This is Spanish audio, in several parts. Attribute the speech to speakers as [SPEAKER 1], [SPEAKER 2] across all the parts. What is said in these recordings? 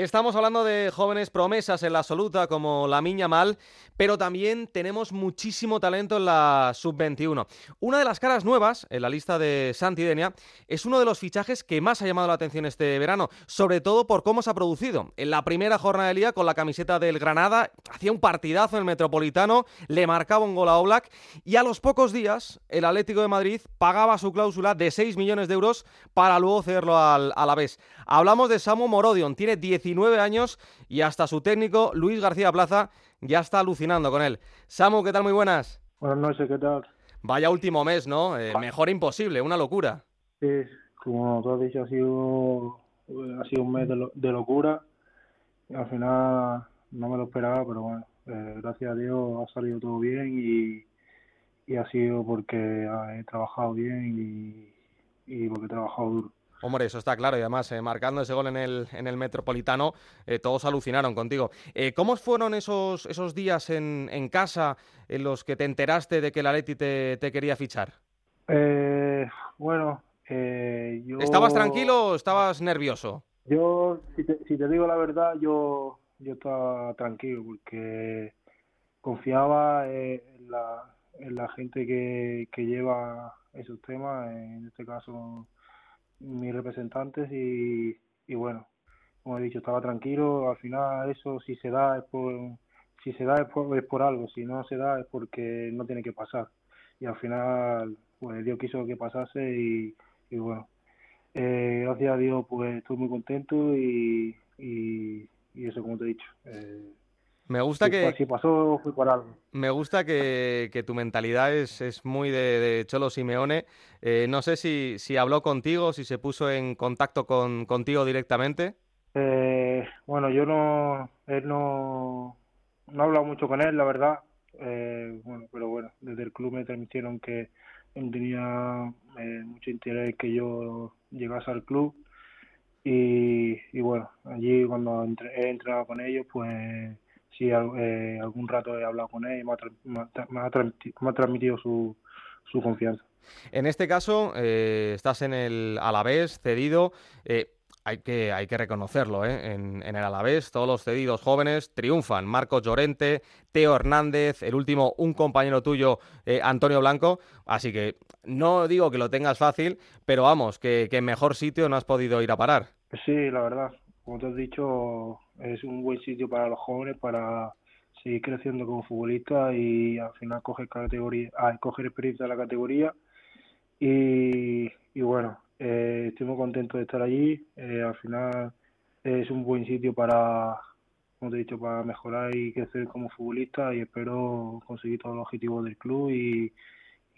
[SPEAKER 1] Estamos hablando de jóvenes promesas en la absoluta como la Miña Mal, pero también tenemos muchísimo talento en la sub-21. Una de las caras nuevas en la lista de Santidenia es uno de los fichajes que más ha llamado la atención este verano, sobre todo por cómo se ha producido. En la primera jornada del día con la camiseta del Granada, hacía un partidazo en el Metropolitano, le marcaba un gol a Oblak y a los pocos días el Atlético de Madrid pagaba su cláusula de 6 millones de euros para luego cederlo al Alavés. Hablamos de Samu Morodion, tiene 19 años y hasta su técnico, Luis García Plaza, ya está alucinando con él. Samu, ¿qué tal? Muy buenas.
[SPEAKER 2] Buenas noches, ¿qué tal?
[SPEAKER 1] Vaya último mes, ¿no? Eh, mejor imposible, una locura.
[SPEAKER 2] Sí, como tú has dicho, ha sido, ha sido un mes de, locura. al final no me lo esperaba, pero bueno, eh, gracias a Dios ha salido todo bien y, ha sido porque he trabajado bien y, y porque he trabajado duro.
[SPEAKER 1] Hombre, eso está claro. Y además, eh, marcando ese gol en el, en el Metropolitano, eh, todos alucinaron contigo. Eh, ¿Cómo fueron esos, esos días en, en, casa en los que te enteraste de que la Leti te, te quería fichar?
[SPEAKER 2] bueno, yo...
[SPEAKER 1] ¿Estabas tranquilo o estabas nervioso?
[SPEAKER 2] Yo, si te, si te digo la verdad, yo, yo estaba tranquilo porque confiaba en la, en la gente que, que lleva esos temas, en este caso mis representantes y, y bueno, como he dicho, estaba tranquilo, al final eso si se da es por, si se da es por, es por algo, si no se da es porque no tiene que pasar y al final pues Dios quiso que pasase y, y bueno, eh, gracias a Dios pues estoy muy contento y, y, y eso como te he dicho. Eh,
[SPEAKER 1] me gusta que.
[SPEAKER 2] Si pasó, fue por algo.
[SPEAKER 1] Me gusta que, tu mentalidad es, es muy de, Cholo Simeone. Eh, no sé si, si habló contigo, si se puso en contacto con, contigo directamente.
[SPEAKER 2] Eh, bueno, yo no. Él no. No he hablado mucho con él, la verdad. Eh, bueno, pero bueno, desde el club me transmitieron que él tenía mucho interés que yo llegase al club. Y, y bueno, allí cuando he entrenado con ellos, pues sí, eh, algún rato he hablado con él y me ha, transmitido su, su, confianza.
[SPEAKER 1] En este caso, eh, estás en el Alavés, cedido. Eh, hay que, hay que reconocerlo, en, en, el Alavés todos los cedidos jóvenes triunfan. Marcos Llorente, Teo Hernández, el último, un compañero tuyo, Antonio Blanco. Así que no digo que lo tengas fácil, pero vamos, que, que en mejor sitio no has podido ir a parar.
[SPEAKER 2] Sí, la verdad como te has dicho, es un buen sitio para los jóvenes para seguir creciendo como futbolista y al final coger categoría, ah, coger experiencia de la categoría y, y bueno, eh, estoy muy contento de estar allí. Eh, al final es un buen sitio para, como te he dicho, para mejorar y crecer como futbolista y espero conseguir todos los objetivos del club y,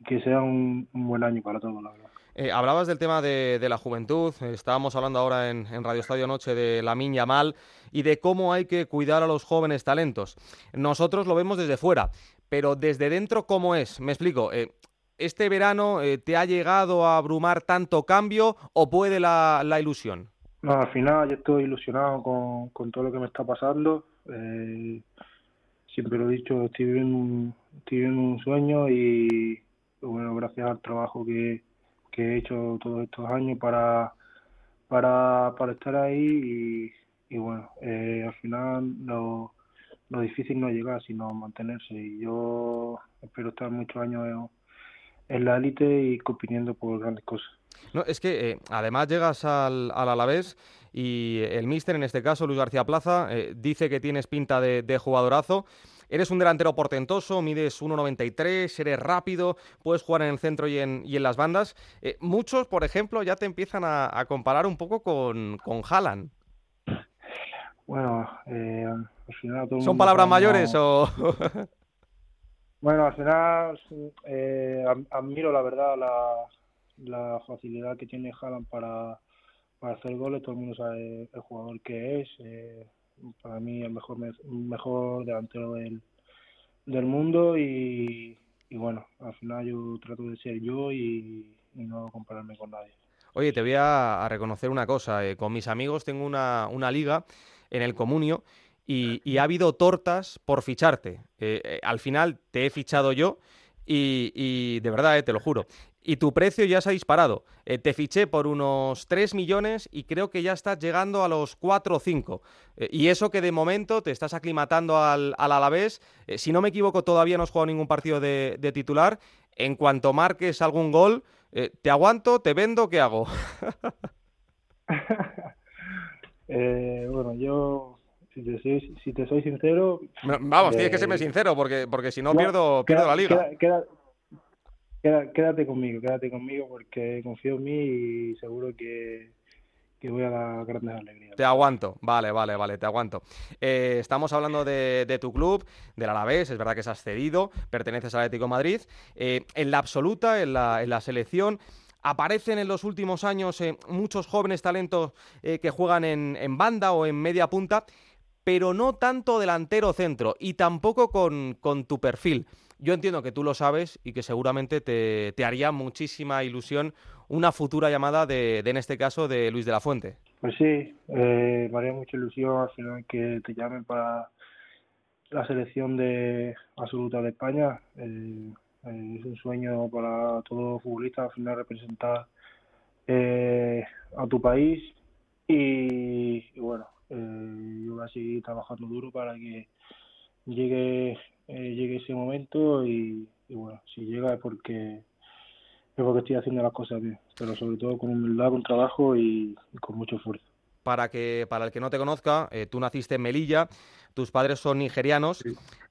[SPEAKER 2] que sea un, un buen año para todos, la verdad.
[SPEAKER 1] Eh, hablabas del tema de, la juventud, estábamos hablando ahora en, Radio Estadio Noche de la Miña Mal y de cómo hay que cuidar a los jóvenes talentos. Nosotros lo vemos desde fuera, pero desde dentro, ¿cómo es? Me explico. Eh, ¿Este verano eh, te ha llegado a abrumar tanto cambio o puede la, ilusión?
[SPEAKER 2] No, al final yo estoy ilusionado con, todo lo que me está pasando. siempre lo he dicho, estoy viviendo un, estoy viviendo un sueño y bueno, gracias al trabajo que, que he hecho todos estos años para, para, para estar ahí y, bueno, eh, al final lo, lo difícil no es llegar, sino mantenerse. Y yo espero estar muchos años en, la élite y compitiendo por grandes cosas.
[SPEAKER 1] No, es que eh, además llegas al, al Alavés y el míster, en este caso Luis García Plaza, eh, dice que tienes pinta de, de jugadorazo. Eres un delantero portentoso, mides 1,93, eres rápido, puedes jugar en el centro y en, y en las bandas. Eh, muchos, por ejemplo, ya te empiezan a, comparar un poco con, con Haaland.
[SPEAKER 2] Bueno, eh, al final...
[SPEAKER 1] ¿Son palabras mayores o...?
[SPEAKER 2] bueno, al final eh, admiro la verdad la, la facilidad que tiene Haaland para, para hacer goles. Todo el mundo sabe el jugador que es. Eh, para mí el mejor mejor delantero del, del mundo y, bueno, al final yo trato de ser yo y, no compararme con nadie.
[SPEAKER 1] Oye, te voy a, reconocer una cosa. Eh, con mis amigos tengo una, una liga en el Comunio y, ha habido tortas por ficharte. Eh, eh, al final te he fichado yo y, de verdad, te lo juro. y tu precio ya se ha disparado. Eh, te fiché por unos 3 millones y creo que ya estás llegando a los 4 o 5. Eh, y eso que de momento te estás aclimatando al, al Alavés. Eh, si no me equivoco, todavía no has jugado ningún partido de, titular. En cuanto marques algún gol, ¿te aguanto? ¿Te vendo? ¿Qué hago?
[SPEAKER 2] bueno, yo si te, soy, si te soy sincero...
[SPEAKER 1] Vamos, tienes que serme sincero, porque, porque si no, pierdo, pierdo la liga.
[SPEAKER 2] Quédate conmigo, quédate conmigo porque confío en mí y seguro que, voy a dar grandes alegrías.
[SPEAKER 1] Te aguanto, vale, vale, vale, te aguanto. Eh, estamos hablando de, tu club, del Alavés, es verdad que se has cedido, perteneces al Atlético Madrid. Eh, en la absoluta, en la, en la selección, aparecen en los últimos años eh, muchos jóvenes talentos que juegan en, en, banda o en media punta, pero no tanto delantero centro y tampoco con, con tu perfil. Yo entiendo que tú lo sabes y que seguramente te, haría muchísima ilusión una futura llamada de, en este caso, de Luis de la Fuente.
[SPEAKER 2] Pues sí, eh, me haría mucha ilusión al final que te llamen para la selección de absoluta de España. Eh, eh, es un sueño para todo futbolista al final representar a tu país y bueno, yo voy a seguir trabajando duro para que llegue eh, llegue ese momento y, bueno, si llega es porque es porque estoy haciendo las cosas bien, pero sobre todo con humildad, con trabajo y, con mucho esfuerzo.
[SPEAKER 1] Para que para el que no te conozca, eh, tú naciste en Melilla, tus padres son nigerianos.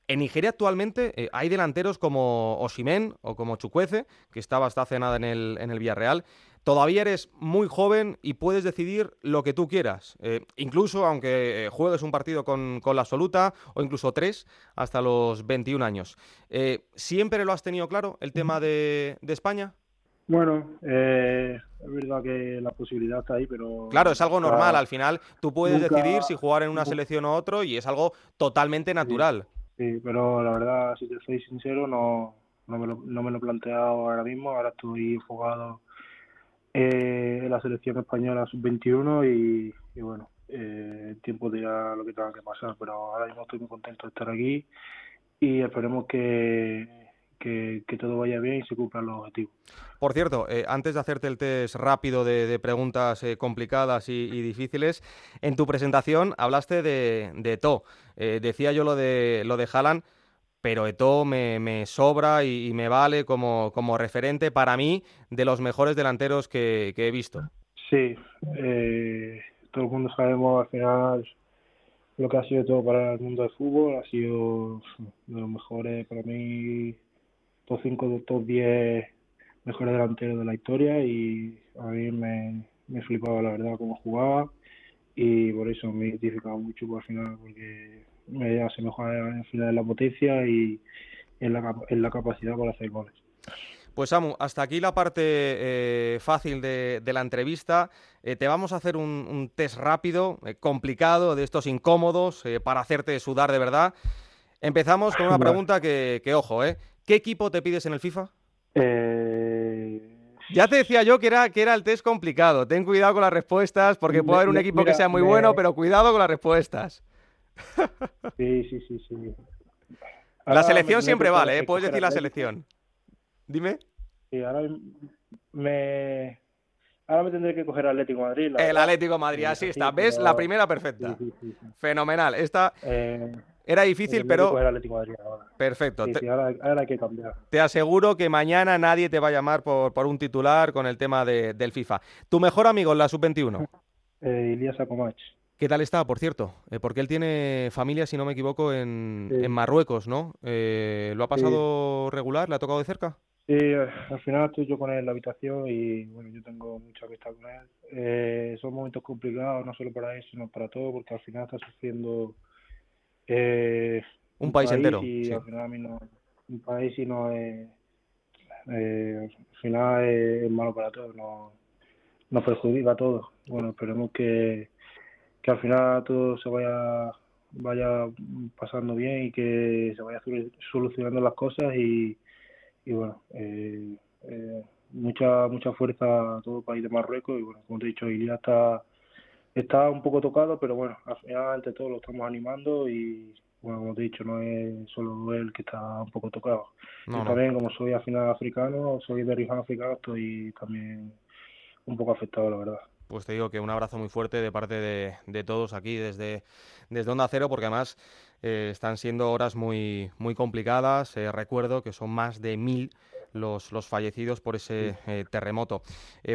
[SPEAKER 1] En Nigeria actualmente eh, hay delanteros como Osimen o como Chukwueze, que estaba hasta hace nada en el, en el Villarreal, todavía eres muy joven y puedes decidir lo que tú quieras. Eh, incluso aunque juegues un partido con, la absoluta o incluso tres hasta los 21 años. ¿Siempre lo has tenido claro el tema de, España?
[SPEAKER 2] Bueno, es verdad que la posibilidad está ahí, pero...
[SPEAKER 1] Claro, es algo normal. Al final tú puedes decidir si jugar en una selección o otro y es algo totalmente natural.
[SPEAKER 2] Sí, pero la verdad, si te soy sincero, no, no, me lo, no me lo he planteado ahora mismo. Ahora estoy enfocado eh, la selección española sub-21 y, bueno, eh, tiempo dirá lo que tenga que pasar, pero ahora mismo estoy muy contento de estar aquí y esperemos que, que, todo vaya bien y se cumplan los objetivos.
[SPEAKER 1] Por cierto, eh, antes de hacerte el test rápido de, preguntas eh, complicadas y, difíciles, en tu presentación hablaste de, de To. decía yo lo de, lo de Haaland pero Eto'o me, me sobra y, me vale como, como, referente para mí de los mejores delanteros que, he visto.
[SPEAKER 2] Sí, eh, todo el mundo sabemos al final lo que ha sido todo para el mundo del fútbol, ha sido de los mejores para mí, top 5, top 10 mejores delanteros de la historia y a mí me, me flipaba la verdad cómo jugaba y por eso me identificaba mucho al final porque me hace mejor en final en la potencia y en la, en la capacidad para hacer goles.
[SPEAKER 1] Pues Samu, hasta aquí la parte eh, fácil de, la entrevista. Eh, te vamos a hacer un, test rápido, eh, complicado, de estos incómodos, para hacerte sudar de verdad. Empezamos con una pregunta que, que, ojo, ¿eh? ¿Qué equipo te pides en el FIFA? Ya te decía yo que era, que era el test complicado. Ten cuidado con las respuestas, porque puede haber un equipo que sea muy bueno, pero cuidado con las respuestas.
[SPEAKER 2] Sí, sí, sí, sí.
[SPEAKER 1] la selección siempre vale, ¿eh? Puedes decir la selección. Dime.
[SPEAKER 2] Sí, ahora me... Ahora me tendré que coger Atlético Madrid.
[SPEAKER 1] El Atlético Madrid, así está. ¿Ves? La primera perfecta. Fenomenal. Esta eh, era difícil, pero... Perfecto.
[SPEAKER 2] ahora, hay que cambiar.
[SPEAKER 1] Te aseguro que mañana nadie te va a llamar por, por un titular con el tema de, del FIFA. ¿Tu mejor amigo en la Sub-21?
[SPEAKER 2] Eh, Ilías Acomach.
[SPEAKER 1] ¿Qué tal está, por cierto? Eh, porque él tiene familia, si no me equivoco, en, Marruecos, ¿no? Eh, ¿Lo ha pasado regular? ¿Le ha tocado de cerca?
[SPEAKER 2] Sí, al final estoy yo con él en la habitación y bueno, yo tengo mucha amistad con él. Eh, son momentos complicados, no solo para él, sino para todo, porque al final está sufriendo
[SPEAKER 1] un, país, entero.
[SPEAKER 2] Y al final no, un país y no es, al final es, malo para todos, no, nos perjudica a todos. Bueno, esperemos que que al final todo se vaya vaya pasando bien y que se vaya solucionando las cosas y, y bueno eh, eh, mucha mucha fuerza a todo el país de Marruecos y bueno como te he dicho Ilia está está un poco tocado, pero bueno, al final entre todos lo estamos animando y bueno, como te he dicho, no es solo él que está un poco tocado. Yo también, como soy al final africano, soy de origen africano, estoy también un poco afectado, la verdad.
[SPEAKER 1] Pues te digo que un abrazo muy fuerte de parte de, todos aquí desde, desde Onda Cero, porque además eh, están siendo horas muy, muy complicadas. Eh, recuerdo que son más de mil los, los fallecidos por ese eh, terremoto.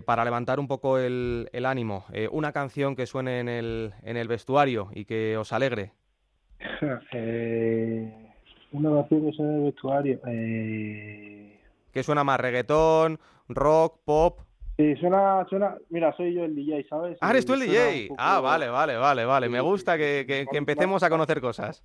[SPEAKER 1] para levantar un poco el, el ánimo, una canción que suene en el, en el vestuario y que os alegre.
[SPEAKER 2] eh, una canción que suena en el vestuario. Eh...
[SPEAKER 1] ¿Qué suena más? ¿Reggaetón, rock, pop?
[SPEAKER 2] Sí, suena, suena, mira, soy yo el DJ, ¿sabes?
[SPEAKER 1] Ah, eres tú el DJ. Ah, vale, vale, vale, vale. Me gusta que, que, empecemos a conocer cosas.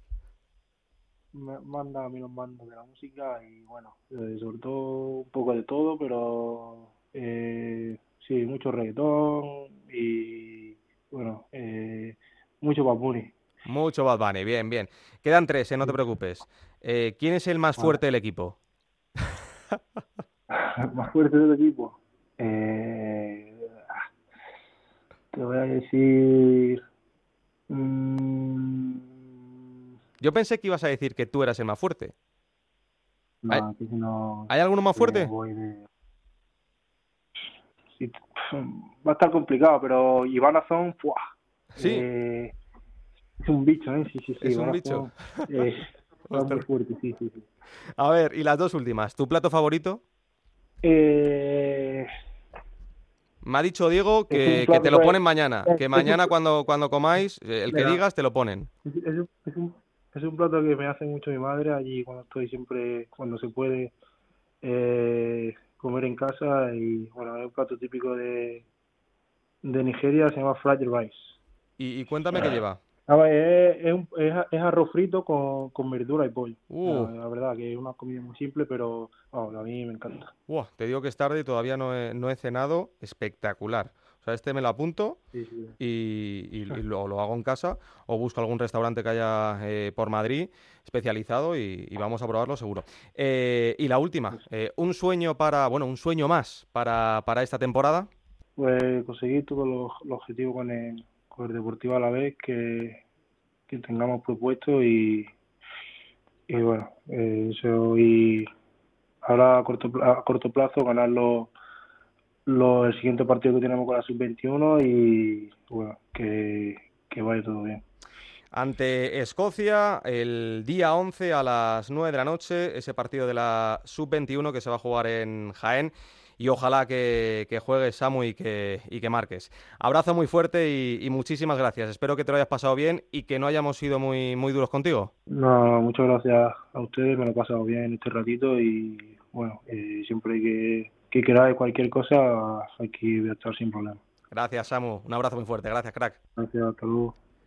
[SPEAKER 2] Me manda a mí los mandos de la música y bueno, eh, sobre todo un poco de todo, pero eh, sí, mucho reggaetón y bueno, eh, mucho Bad
[SPEAKER 1] mucho Bad Bunny, bien, bien. Quedan tres, ¿eh? no te preocupes. Eh, ¿Quién es el más fuerte del equipo?
[SPEAKER 2] más fuerte del equipo. Eh, te voy a decir. Mm,
[SPEAKER 1] Yo pensé que ibas a decir que tú eras el más fuerte.
[SPEAKER 2] No, ¿Hay, no,
[SPEAKER 1] ¿Hay alguno más fuerte?
[SPEAKER 2] va a estar complicado, pero Iván Azón,
[SPEAKER 1] Sí. Eh,
[SPEAKER 2] es un bicho, ¿eh? Sí, sí, sí.
[SPEAKER 1] Es un bicho.
[SPEAKER 2] Eh, muy fuerte, sí, sí, sí.
[SPEAKER 1] A ver, y las dos últimas. ¿Tu plato favorito?
[SPEAKER 2] Eh...
[SPEAKER 1] Me ha dicho Diego que, te lo ponen mañana. Que mañana cuando, cuando comáis, eh, el que digas, te lo ponen.
[SPEAKER 2] Es, un, es, un, plato que me hace mucho mi madre allí cuando estoy siempre, cuando se puede eh, comer en casa. Y bueno, es un plato típico de, de Nigeria, se llama fried rice.
[SPEAKER 1] Y, y cuéntame qué lleva.
[SPEAKER 2] Ah, es, es, arroz frito con, con, verdura y pollo. Uh. La, verdad que es una comida muy simple, pero a mí me encanta.
[SPEAKER 1] te digo que es tarde y todavía no he, no he cenado. Espectacular. O sea, este me lo apunto y, lo, hago en casa o busco algún restaurante que haya eh, por Madrid especializado y, vamos a probarlo seguro. Eh, y la última, eh, un sueño para, bueno, un sueño más para, para esta temporada.
[SPEAKER 2] Pues conseguir todos los, los objetivos con el, con el Deportivo a la vez que, tengamos propuesto y, y bueno, eso y ahora a corto, a corto plazo ganar los, el siguiente partido que tenemos con la sub-21 y bueno, que, que vaya todo bien.
[SPEAKER 1] Ante Escocia, el día 11 a las 9 de la noche, ese partido de la sub-21 que se va a jugar en Jaén y ojalá que, que juegues, Samu, y que, y que marques. Abrazo muy fuerte y, muchísimas gracias. Espero que te lo hayas pasado bien y que no hayamos sido muy, muy duros contigo.
[SPEAKER 2] No, muchas gracias a ustedes, me lo he pasado bien este ratito y bueno, eh, siempre que, que queráis cualquier cosa, aquí voy a estar sin problema.
[SPEAKER 1] Gracias, Samu. Un abrazo muy fuerte. Gracias, crack.
[SPEAKER 2] Gracias, hasta luego.